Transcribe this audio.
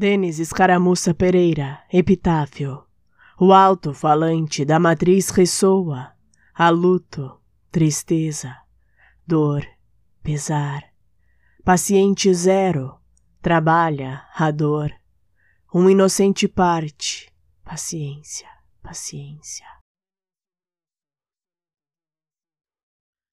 Denis Escaramuça Pereira, epitáfio. O alto-falante da matriz ressoa, a luto, tristeza, dor, pesar. Paciente zero, trabalha a dor. Um inocente parte, paciência, paciência.